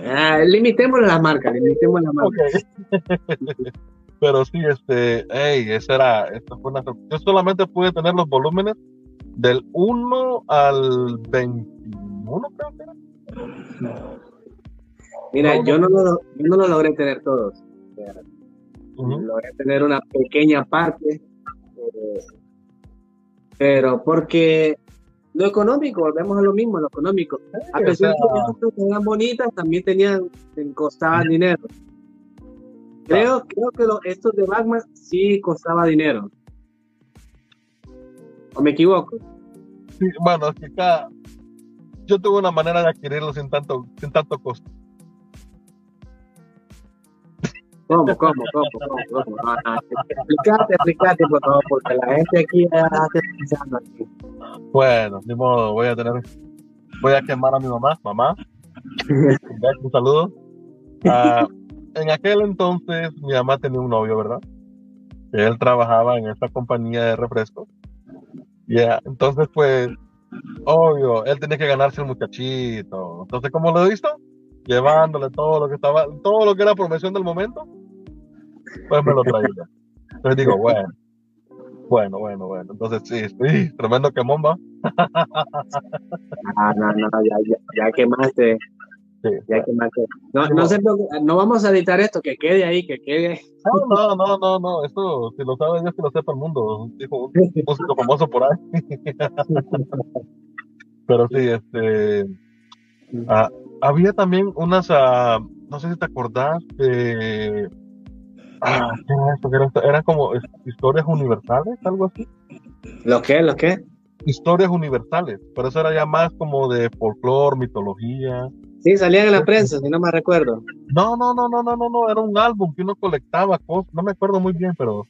Ah, limitemos las marcas, limitemos las marcas. Pero sí, este, hey, esa era, esta fue una, yo solamente pude tener los volúmenes del 1 al 21, creo que era. Mira, No, yo no, lo, yo no lo logré tener todos. Logré tener una pequeña parte. eh, pero porque lo económico, volvemos a lo mismo, lo económico. A pesar de que cosas eran bonitas, también tenían, costaban dinero. Creo, creo que lo- estos de Batman sí costaba dinero. ¿O me equivoco? Sí, bueno, es que cada, yo tuve una manera de adquirirlo sin tanto, sin tanto costo. ¿Cómo, cómo, cómo, cómo? cómo? Ah, Explícate, explícate, por favor, porque la gente aquí está pensando aquí. Bueno, ni modo, voy a tener, voy a quemar a mi mamá, mamá, un saludo. Ah, en aquel entonces mi mamá tenía un novio, ¿verdad? Él trabajaba en esta compañía de refrescos. Ya, entonces pues, obvio, él tenía que ganarse el muchachito. Entonces, ¿cómo lo hizo? Llevándole todo lo que estaba, todo lo que era promoción del momento, pues me lo traía. Entonces digo, bueno, bueno, bueno, bueno. Entonces sí, sí, tremendo quemón va. Ah, no, no, ya, ya, ya quemaste. Sí. Ya quemaste. No, no, se preocupe, no vamos a editar esto, que quede ahí, que quede ahí. No, no, no, no, no, eso si lo sabe Dios que lo sepa el mundo, dijo un músico famoso por ahí. Pero sí, este, ah, había también unas, ah, no sé si te acordás de, ah, ¿qué era esto? ¿Qué era esto? Como historias universales, algo así. ¿Lo qué? ¿Lo qué? Historias universales, pero eso era ya más como de folclore, mitología. Sí, salían en la prensa, si no me recuerdo. No, no, no, no, no, no, no, era un álbum que uno colectaba cosas, no me acuerdo muy bien, pero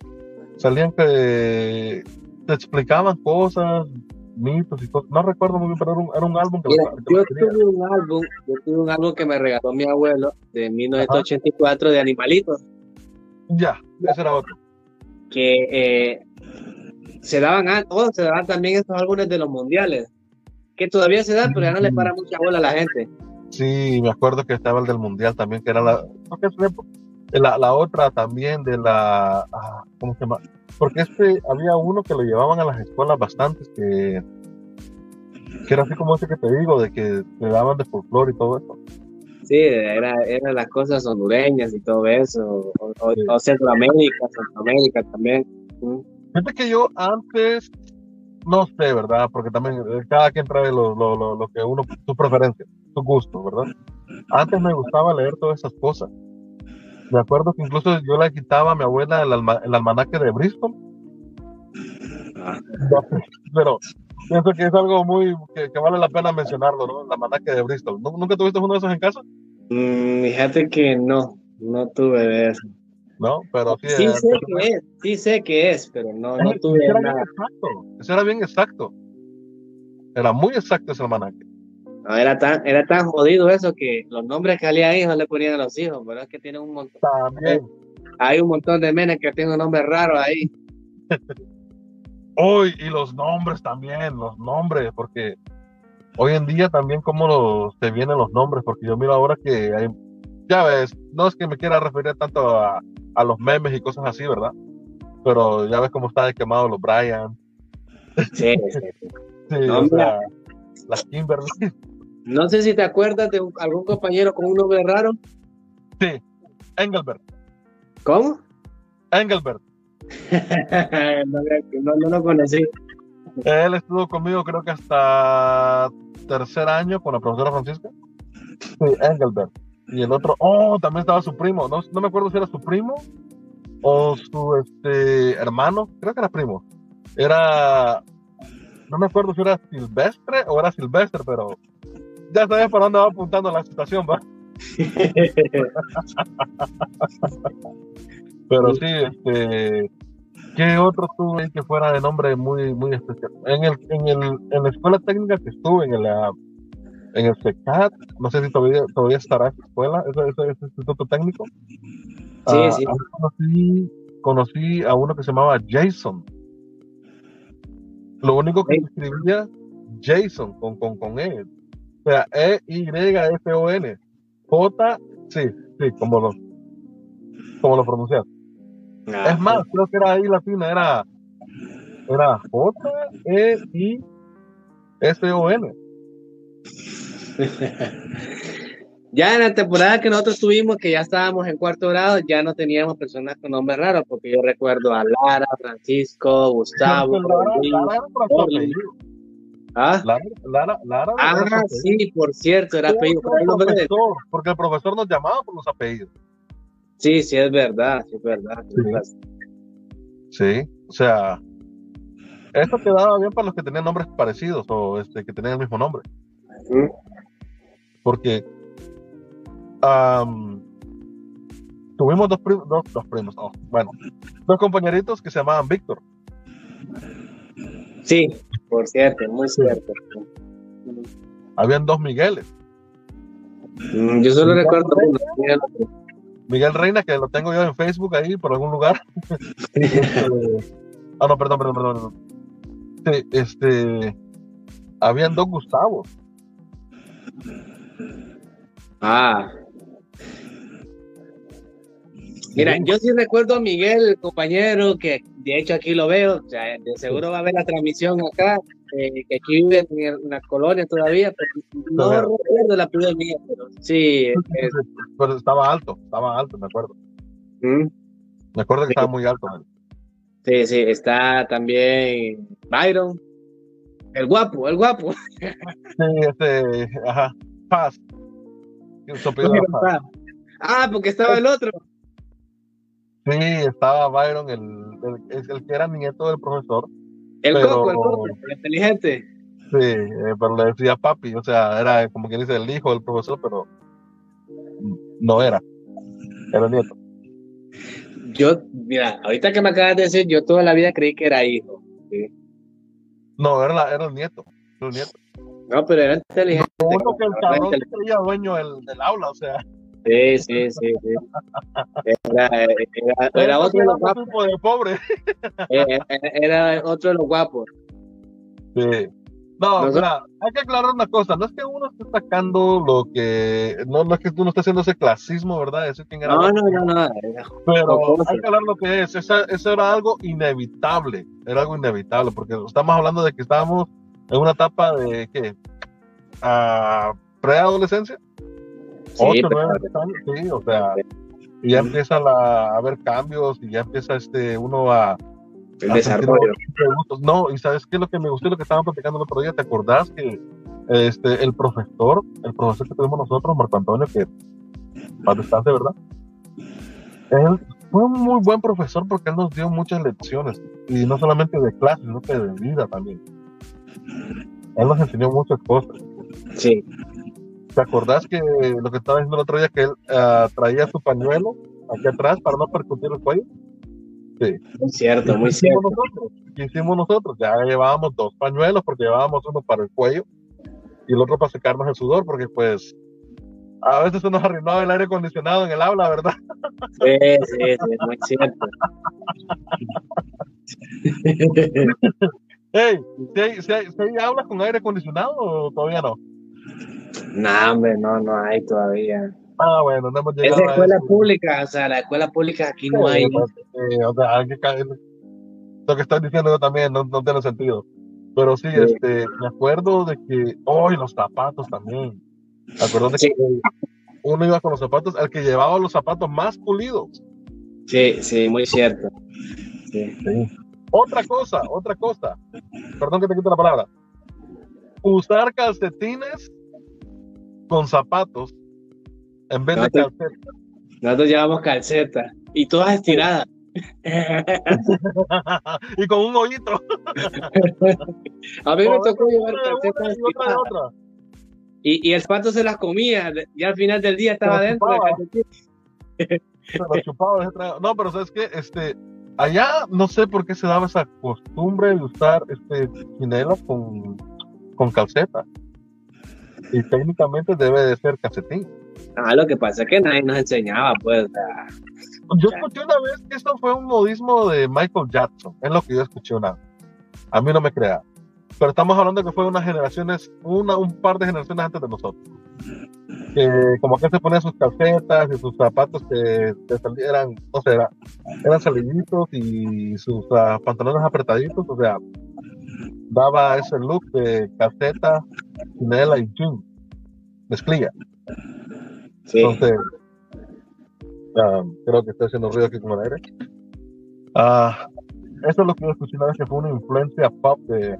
salían que te explicaban cosas, mitos y cosas, no recuerdo muy bien, pero era un, era un álbum que, Mira, lo- que yo tuve un álbum, yo tuve un álbum que me regaló mi abuelo de 1984 de animalitos, Ya, ese era otro. que eh, se daban, an- oh, se daban también estos álbumes de los mundiales, que todavía se dan, pero ya no le para mucha bola a la gente. Sí, me acuerdo que estaba el del mundial también, que era la, es la, la otra también de la, ah, ¿cómo se llama? Porque este, había uno que lo llevaban a las escuelas bastantes, que, que era así como ese que te digo, de que le daban de folclore y todo eso. Sí, era, eran las cosas hondureñas y todo eso, o, o- Sí. o Centroamérica, Centroamérica también. Fíjate que yo antes, no sé, ¿verdad? Porque también eh, cada quien trae lo, lo, lo, lo que uno, su preferencia, su gusto, ¿verdad? Antes me gustaba leer todas esas cosas. Me acuerdo que incluso yo le quitaba a mi abuela el, alma- el almanaque de Bristol. Ah. Pero pienso que es algo muy, que, que vale la pena mencionarlo, ¿no? El almanaque de Bristol. ¿Nu- ¿Nunca tuviste uno de esos en casa? Mm, fíjate que no, no tuve de eso. No, pero sí. Sí eh, sé que es, sí sé que es, pero no, no ese tuve era nada. exacto. Ese era bien exacto. Era muy exacto ese almanaque. No, era tan, era tan jodido eso que los nombres que salían no le ponían a los hijos, pero es que tienen un montón, También. hay un montón de menes que tienen nombres raros ahí. Hoy, y los nombres también, los nombres, porque hoy en día también cómo los, te vienen los nombres, porque yo miro ahora que hay, ya ves, no es que me quiera referir tanto a, a los memes y cosas así, ¿verdad? Pero ya ves cómo está de quemado los Brian, Sí, sí, No, o mira. sea, las Kimberly, No sé si te acuerdas de algún compañero con un nombre raro. sí, Engelbert, ¿Cómo? Engelbert, no, no, lo conocí. él estuvo conmigo creo que hasta tercer año con la profesora Francisca, sí, Engelbert, y el otro, oh, también estaba su primo, no, no me acuerdo si era su primo o su este, hermano, creo que era primo. Era, no me acuerdo si era Silvestre o era Silvestre, pero ya sabes para dónde va apuntando la situación, ¿va? Pero sí, este, ¿qué otro tuve que fuera de nombre muy, muy especial? En el, en el, en la escuela técnica que estuve, en la en el SECAT, no sé si todavía, todavía estará esa escuela, ese, ese, instituto técnico. Sí, ah, sí. Conocí, conocí a uno que se llamaba Jason. Lo único que escribía Jason con, con, con E. O sea, E-Y-S-O-N. J, sí, sí, como lo, como lo pronuncias. Ah, es más, creo que era ahí latina, era, era J-E-I-S-O-N. ya en la temporada que nosotros tuvimos, que ya estábamos en cuarto grado, ya no teníamos personas con nombres raros, porque yo recuerdo a Lara, Francisco, Gustavo. ¿Ah? Lara, Lara, ah, sí, por cierto, era apellido. Porque el profesor nos llamaba por los apellidos. Sí, sí, es verdad, sí, es verdad. Sí, o sea, esto quedaba bien para los que tenían nombres parecidos o este, que tenían el mismo nombre. Porque tuvimos dos, primos, dos, primos, bueno, dos compañeritos que se llamaban Víctor. Sí, por cierto, muy cierto. Habían dos Migueles. Mm, yo solo recuerdo Miguel Reina, que lo tengo yo en Facebook ahí por algún lugar. Este, ah, no, perdón, perdón, perdón. Sí, este, habían dos Gustavos. Ah. Mira, yo sí recuerdo a Miguel, el compañero, que de hecho aquí lo veo, o sea, de seguro va a ver la transmisión acá, eh, que aquí vive en la colonia todavía, pero no recuerdo la primera mía, pero sí. Pero estaba alto, estaba alto, me acuerdo. ¿Mm? Me acuerdo que estaba muy alto. Sí, sí, está también Byron, el guapo, el guapo. Sí, este, ajá, Paz. Ah, porque estaba el otro. Sí, estaba Byron, el, el, que era nieto del profesor. El coco, el coco, el inteligente. Sí, eh, pero le decía papi, o sea, era como quien dice el hijo del profesor, pero no era, era el nieto. Yo, mira, ahorita que me acabas de decir, yo toda la vida creí que era hijo. No, era, era el nieto, el nieto. No, pero era inteligente. Uno que el cabrón se creía dueño del, del aula, o sea. Sí, sí, sí, sí. Era, era, era otro de los guapos. De pobre. Era, era, otro de los guapos. Sí. No, no mira, hay que aclarar una cosa, no es que uno esté sacando lo que, no, no es que uno esté haciendo ese clasismo, ¿verdad? Quién era no, no, no, no, Pero hay que hablar lo que es, eso, eso era algo inevitable, era algo inevitable, porque estamos hablando de que estábamos en una etapa de, ¿qué? a preadolescencia. Sí, 8, 9 años, sí, o sea, y ya empieza a haber cambios y ya empieza este uno a, el desarrollo. No, y sabes qué es lo que me gustó lo que estaban platicando el otro día, ¿te acordás que este el profesor, el profesor que tuvimos nosotros, Marco Antonio, que para descanse, ¿verdad? Él fue un muy buen profesor porque él nos dio muchas lecciones, y no solamente de clase, sino que de vida también. Él nos enseñó muchas cosas. Sí. ¿Te acordás que lo que estaba diciendo el otro día, que él uh, traía su pañuelo aquí atrás para no percutir el cuello? Sí. Muy cierto, muy cierto. Nosotros? ¿Qué hicimos nosotros? Ya llevábamos dos pañuelos porque llevábamos uno para el cuello y el otro para secarnos el sudor porque pues a veces se nos arruinaba el aire acondicionado en el aula, ¿verdad? Sí, sí, sí, muy cierto. Hey, ¿se hay, aulas con aire acondicionado o todavía no? No, hombre, no, no hay todavía. Ah, bueno, no hemos llegado. Es escuela pública, o sea, la escuela pública aquí no hay. Pues, o sea, lo que estoy diciendo yo también no, no tiene sentido. Pero sí, este, me acuerdo de que, oh, los zapatos también. Me acuerdo de que uno iba con los zapatos, al que llevaba los zapatos más pulidos. Sí, sí, muy cierto. Sí. sí. Otra cosa, otra cosa. Perdón que te quite la palabra. Usar calcetines con zapatos en vez de calcetas. Nosotros llevamos calcetas y todas estiradas. y con un hoyito. A mí me tocó llevar calcetas estiradas. Y, y, el zapato se las comía y al final del día estaba dentro ese trago. No, pero ¿sabes qué? Este, allá no sé por qué se daba esa costumbre de usar este chinelas con, con calceta. Y técnicamente debe de ser calcetín. Ah, lo que pasa es que nadie nos enseñaba, pues. sea, Yo escuché una vez que esto fue un modismo de Michael Jackson. Es lo que yo escuché una vez. A mí no me crea. Pero estamos hablando que fue unas generaciones, una, un par de generaciones antes de nosotros. Que como que se ponían sus calcetas y sus zapatos que, que o sea, era- eran salillitos y sus ah, pantalones apretaditos, o sea, daba ese look de calceta, chinela y jean, mezclilla. Sí. Entonces, creo que estoy haciendo ruido aquí con el aire. Ah, eso es lo que yo escuché una vez que fue una influencia pop de,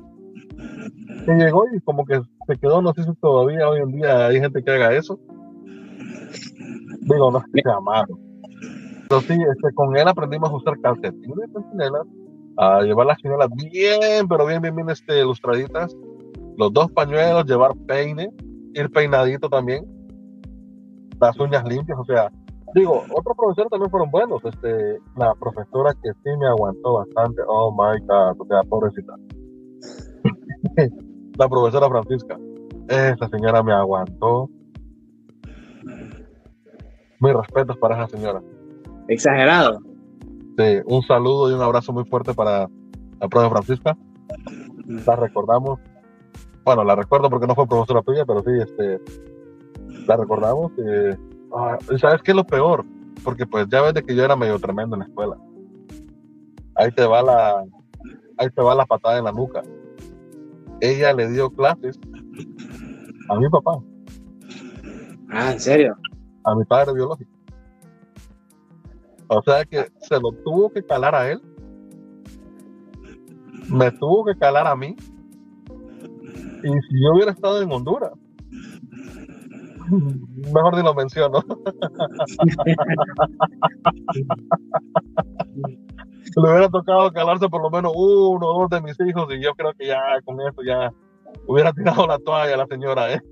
que llegó y como que se quedó, no sé si todavía hoy en día hay gente que haga eso. Digo, no es que sea malo. Pero sí, este, con él aprendimos a usar calcetines chinelas, a llevar las chinelas bien, pero bien, bien, bien este, ilustraditas. Los dos pañuelos, llevar peine, ir peinadito también. Las uñas limpias, o sea, digo, otros profesores también fueron buenos. Este, la profesora que sí me aguantó bastante, oh my god, o sea, pobrecita. la profesora Francisca, esa señora me aguantó. Mis respetos para esa señora. Exagerado. Sí, un saludo y un abrazo muy fuerte para la profe Francisca. La recordamos. Bueno, la recuerdo porque no fue profesora tuya, pero sí, este, la recordamos. eh, ah, ¿y ¿Sabes qué es lo peor? Porque pues ya ves de que yo era medio tremendo en la escuela. Ahí te va la, ahí te va la patada en la nuca. Ella le dio clases a mi papá, Ah, ¿en serio? a mi padre biológico. O sea que se lo tuvo que calar a él, me tuvo que calar a mí. Y si yo hubiera estado en Honduras, mejor ni lo menciono. Le hubiera tocado calarse por lo menos uno o dos de mis hijos y yo creo que ya con eso ya hubiera tirado la toalla la señora, ¿eh?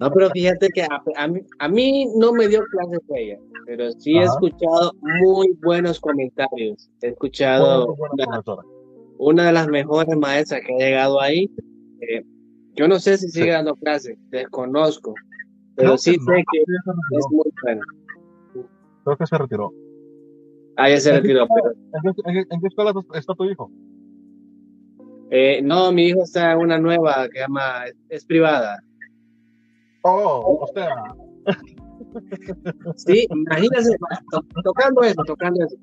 No, pero fíjate que a, a mí, a mí no me dio clases ella, pero sí he Ajá. escuchado muy buenos comentarios. He escuchado Muy buena una, una de las mejores maestras que ha llegado ahí. eh, yo no sé si sigue dando clases, desconozco, pero Creo sí que no, sé que es muy buena. Creo que se retiró. Ah, ya se ¿En qué retiró, pero ¿En qué, en escuela está tu hijo? eh, no, mi hijo está en una nueva que llama, es, privada. Oh, o sea, Sí, imagínense, to- tocando eso, tocando eso.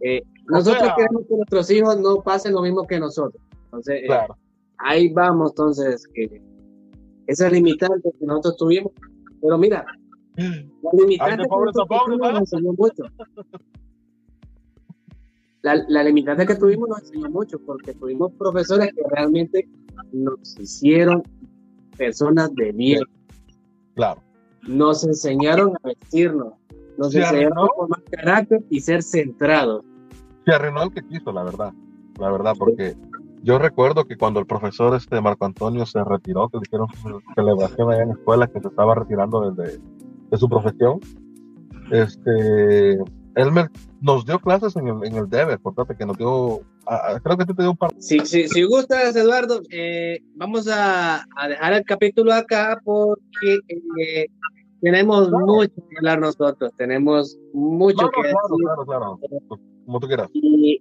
Eh, nosotros sea- queremos que nuestros hijos no pasen lo mismo que nosotros. Entonces, eh, claro. ahí vamos, entonces, que esa limitante que nosotros tuvimos. Pero mira, la limitante. La, la limitante que tuvimos nos enseñó mucho porque tuvimos profesores que realmente nos hicieron personas de bien, Claro. nos enseñaron a vestirnos, nos Se enseñaron arruinó. a formar carácter y ser centrados. Se arruinó el que quiso, la verdad. La verdad, porque yo recuerdo que cuando el profesor este Marco Antonio se retiró, que dijeron celebración allá en la escuela, que se estaba retirando desde de su profesión, este, él me- nos dio clases en el, en el Deber, por tanto, que nos dio, ah, creo que tú te dio un par Si, si, si gustas, Eduardo, eh, vamos a, a dejar el capítulo acá porque eh, tenemos Claro. mucho que hablar nosotros, tenemos mucho No, que claro, decir. claro, claro. Como tú quieras. Y,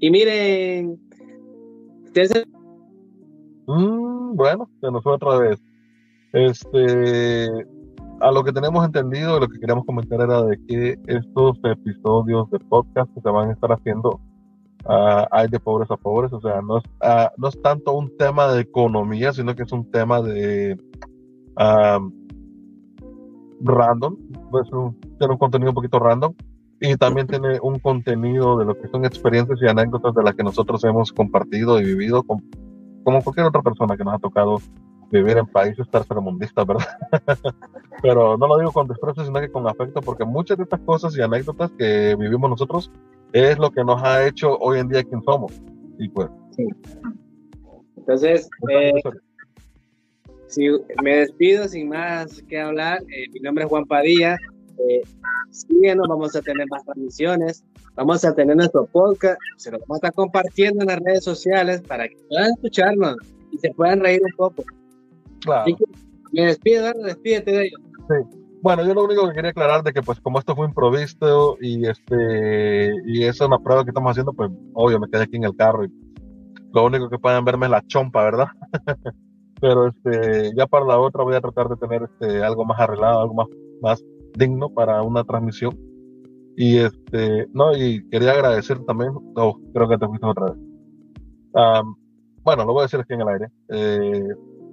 y miren, ustedes- Mm, bueno, se nos fue otra vez. Este, a lo que tenemos entendido, lo que queríamos comentar era de que estos episodios de podcast que se van a estar haciendo ah, hay de pobres a pobres, o sea, no es, ah, no es tanto un tema de economía, sino que es un tema de random, pues un, un contenido un poquito random y también tiene un contenido de lo que son experiencias y anécdotas de las que nosotros hemos compartido y vivido con como cualquier otra persona que nos ha tocado vivir en países tercermundistas, ¿verdad? Pero no lo digo con desprecio, sino que con afecto, porque muchas de estas cosas y anécdotas que vivimos nosotros es lo que nos ha hecho hoy en día quien somos. Y pues, entonces eh, si me despido sin más que hablar. Eh, mi nombre es Juan Padilla. Eh, síguenos, vamos a tener más transmisiones, vamos a tener nuestro podcast, se lo vamos a estar compartiendo en las redes sociales para que puedan escucharnos y se puedan reír un poco. Claro. me despido, despídete de ellos. Sí. Bueno, yo lo único que quería aclarar de que pues como esto fue improvisto y este y es una prueba que estamos haciendo, pues obvio me quedé aquí en el carro y lo único que pueden verme es la chompa, ¿verdad? Pero este ya para la otra voy a tratar de tener este algo más arreglado, algo más, más digno para una transmisión. Y este, no, y quería agradecer también, oh, creo que te fuiste otra vez. bueno, lo voy a decir aquí en el aire. Eh,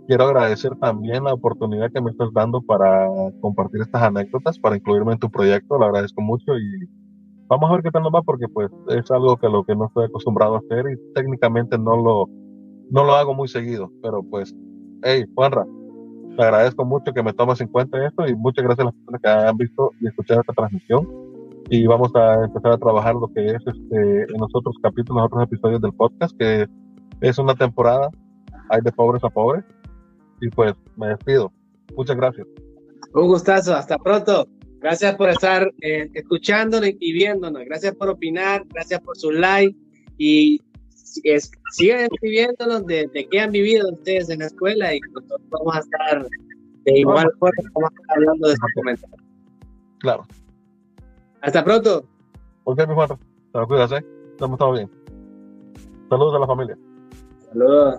quiero agradecer también la oportunidad que me estás dando para compartir estas anécdotas, para incluirme en tu proyecto, lo agradezco mucho y vamos a ver qué tal nos va porque pues es algo que lo que no estoy acostumbrado a hacer y técnicamente no lo, no lo hago muy seguido, pero pues, hey, Juanra, te agradezco mucho que me tomes en cuenta esto y muchas gracias a las personas que han visto y escuchado esta transmisión y vamos a empezar a trabajar lo que es este en los otros capítulos, en otros episodios del podcast que es una temporada, hay de pobres a pobres y pues me despido. Muchas gracias. Un gustazo, hasta pronto. Gracias por estar eh, escuchándonos y viéndonos. Gracias por opinar, gracias por su like y sigan escribiéndonos de, qué han vivido ustedes en la escuela y nosotros vamos a estar de igual forma vamos a estar hablando de estos comentarios. Claro. Hasta pronto. Ok, mi Juan. Te cuidas, ¿eh? Estamos todos bien. Saludos a la familia. Saludos.